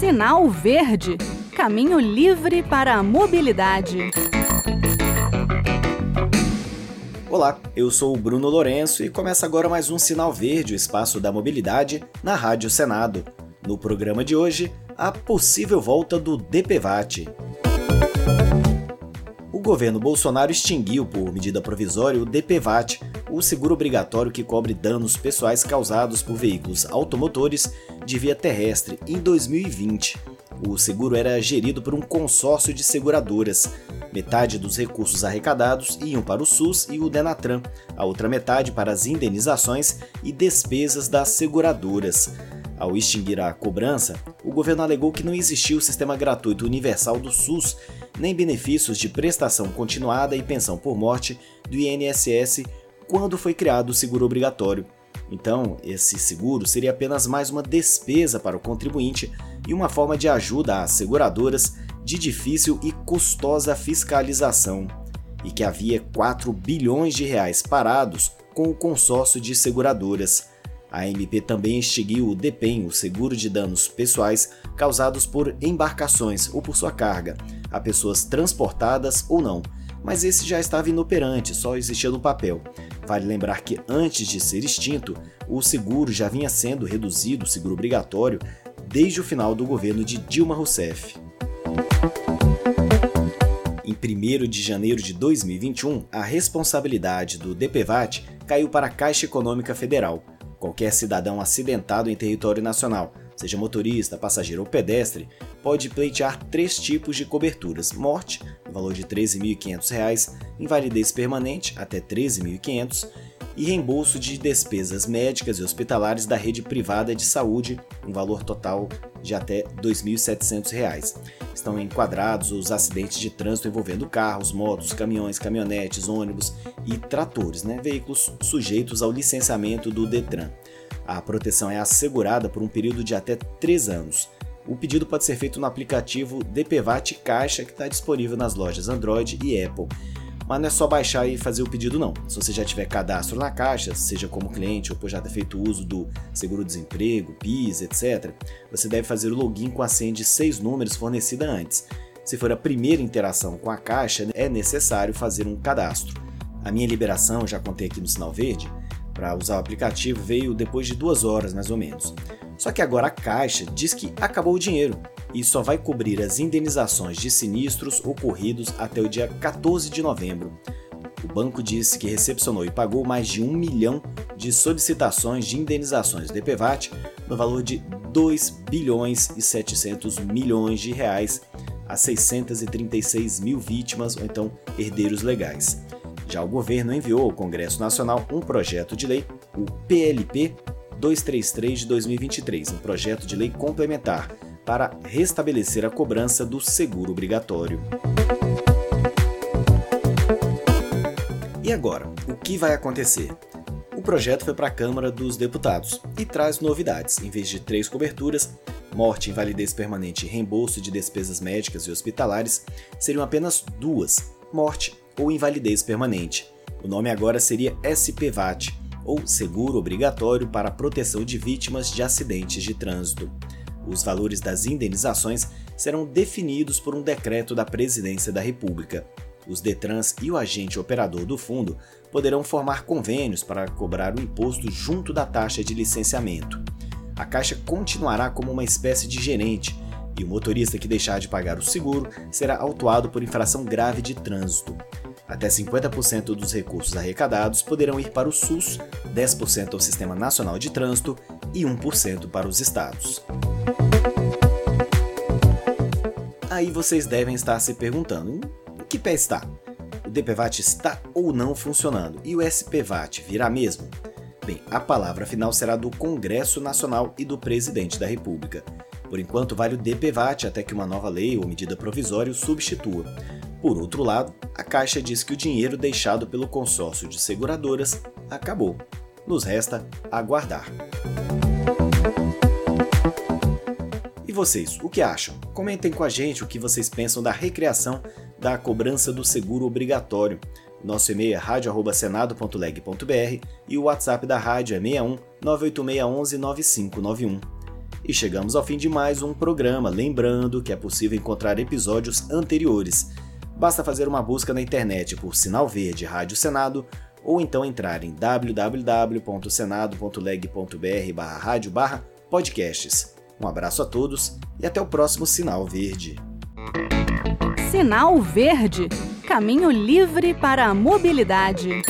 Sinal Verde Caminho livre para a mobilidade. Olá, eu sou o Bruno Lourenço e começa agora mais um Sinal Verde, o espaço da mobilidade, na Rádio Senado. No programa de hoje, a possível volta do DPVAT. O governo Bolsonaro extinguiu, por medida provisória, o DPVAT, o seguro obrigatório que cobre danos pessoais causados por veículos automotores de via terrestre, em 2020. O seguro era gerido por um consórcio de seguradoras. Metade dos recursos arrecadados iam para o SUS e o Denatran, a outra metade para as indenizações e despesas das seguradoras. Ao extinguir a cobrança, o governo alegou que não existia o sistema gratuito universal do SUS, nem benefícios de prestação continuada e pensão por morte do INSS quando foi criado o seguro obrigatório. Então, esse seguro seria apenas mais uma despesa para o contribuinte e uma forma de ajuda às seguradoras de difícil e custosa fiscalização, e que havia 4 bilhões de reais parados com o consórcio de seguradoras. A MP também extinguiu o DEPEN, o seguro de danos pessoais causados por embarcações ou por sua carga, a pessoas transportadas ou não, mas esse já estava inoperante, só existia no papel. Vale lembrar que antes de ser extinto, o seguro já vinha sendo reduzido, o seguro obrigatório, desde o final do governo de Dilma Rousseff. Em 1 de janeiro de 2021, a responsabilidade do DPVAT caiu para a Caixa Econômica Federal. Qualquer cidadão acidentado em território nacional, seja motorista, passageiro ou pedestre, pode pleitear três tipos de coberturas: morte, no valor de R$ 13.500, invalidez permanente, até R$ 13.500, e reembolso de despesas médicas e hospitalares da rede privada de saúde, um valor total de até R$ 2.700. Estão enquadrados os acidentes de trânsito envolvendo carros, motos, caminhões, caminhonetes, ônibus e tratores, né? veículos sujeitos ao licenciamento do Detran. A proteção é assegurada por um período de até 3 anos. O pedido pode ser feito no aplicativo DPVAT Caixa, que está disponível nas lojas Android e Apple. Mas não é só baixar e fazer o pedido não. Se você já tiver cadastro na Caixa, seja como cliente ou por já ter feito uso do seguro-desemprego, PIS, etc., você deve fazer o login com a senha de seis números fornecida antes. Se for a primeira interação com a Caixa, é necessário fazer um cadastro. A minha liberação, já contei aqui no sinal verde, para usar o aplicativo veio depois de duas horas mais ou menos. Só que agora a Caixa diz que acabou o dinheiro e só vai cobrir as indenizações de sinistros ocorridos até o dia 14 de novembro. O banco disse que recepcionou e pagou mais de um milhão de solicitações de indenizações do DPVAT no valor de 2 bilhões e 700 milhões de reais a 636 mil vítimas ou então herdeiros legais. Já o governo enviou ao Congresso Nacional um projeto de lei, o PLP 233 de 2023, um projeto de lei complementar para restabelecer a cobrança do seguro obrigatório. E agora, o que vai acontecer? O projeto foi para a Câmara dos Deputados e traz novidades. Em vez de três coberturas, morte, invalidez permanente e reembolso de despesas médicas e hospitalares, seriam apenas duas: morte ou invalidez permanente. O nome agora seria SPVAT, ou Seguro Obrigatório para a Proteção de Vítimas de Acidentes de Trânsito. Os valores das indenizações serão definidos por um decreto da Presidência da República. Os Detrans e o agente operador do fundo poderão formar convênios para cobrar o imposto junto da taxa de licenciamento. A Caixa continuará como uma espécie de gerente e o motorista que deixar de pagar o seguro será autuado por infração grave de trânsito. Até 50% dos recursos arrecadados poderão ir para o SUS, 10% ao Sistema Nacional de Trânsito e 1% para os estados. Aí vocês devem estar se perguntando: em que pé está? O DPVAT está ou não funcionando? E o SPVAT virá mesmo? Bem, a palavra final será do Congresso Nacional e do Presidente da República. Por enquanto, vale o DPVAT até que uma nova lei ou medida provisória o substitua. Por outro lado, a Caixa diz que o dinheiro deixado pelo consórcio de seguradoras acabou. Nos resta aguardar. Vocês, o que acham? Comentem com a gente o que vocês pensam da recriação da cobrança do seguro obrigatório. Nosso e-mail é radio@senado.leg.br e o WhatsApp da rádio é 61 98611 9591. E chegamos ao fim de mais um programa, lembrando que é possível encontrar episódios anteriores. Basta fazer uma busca na internet por Sinal Verde Rádio Senado ou então entrar em www.senado.leg.br/rádio/podcasts. Um abraço a todos e até o próximo Sinal Verde. Sinal Verde Caminho livre para a mobilidade.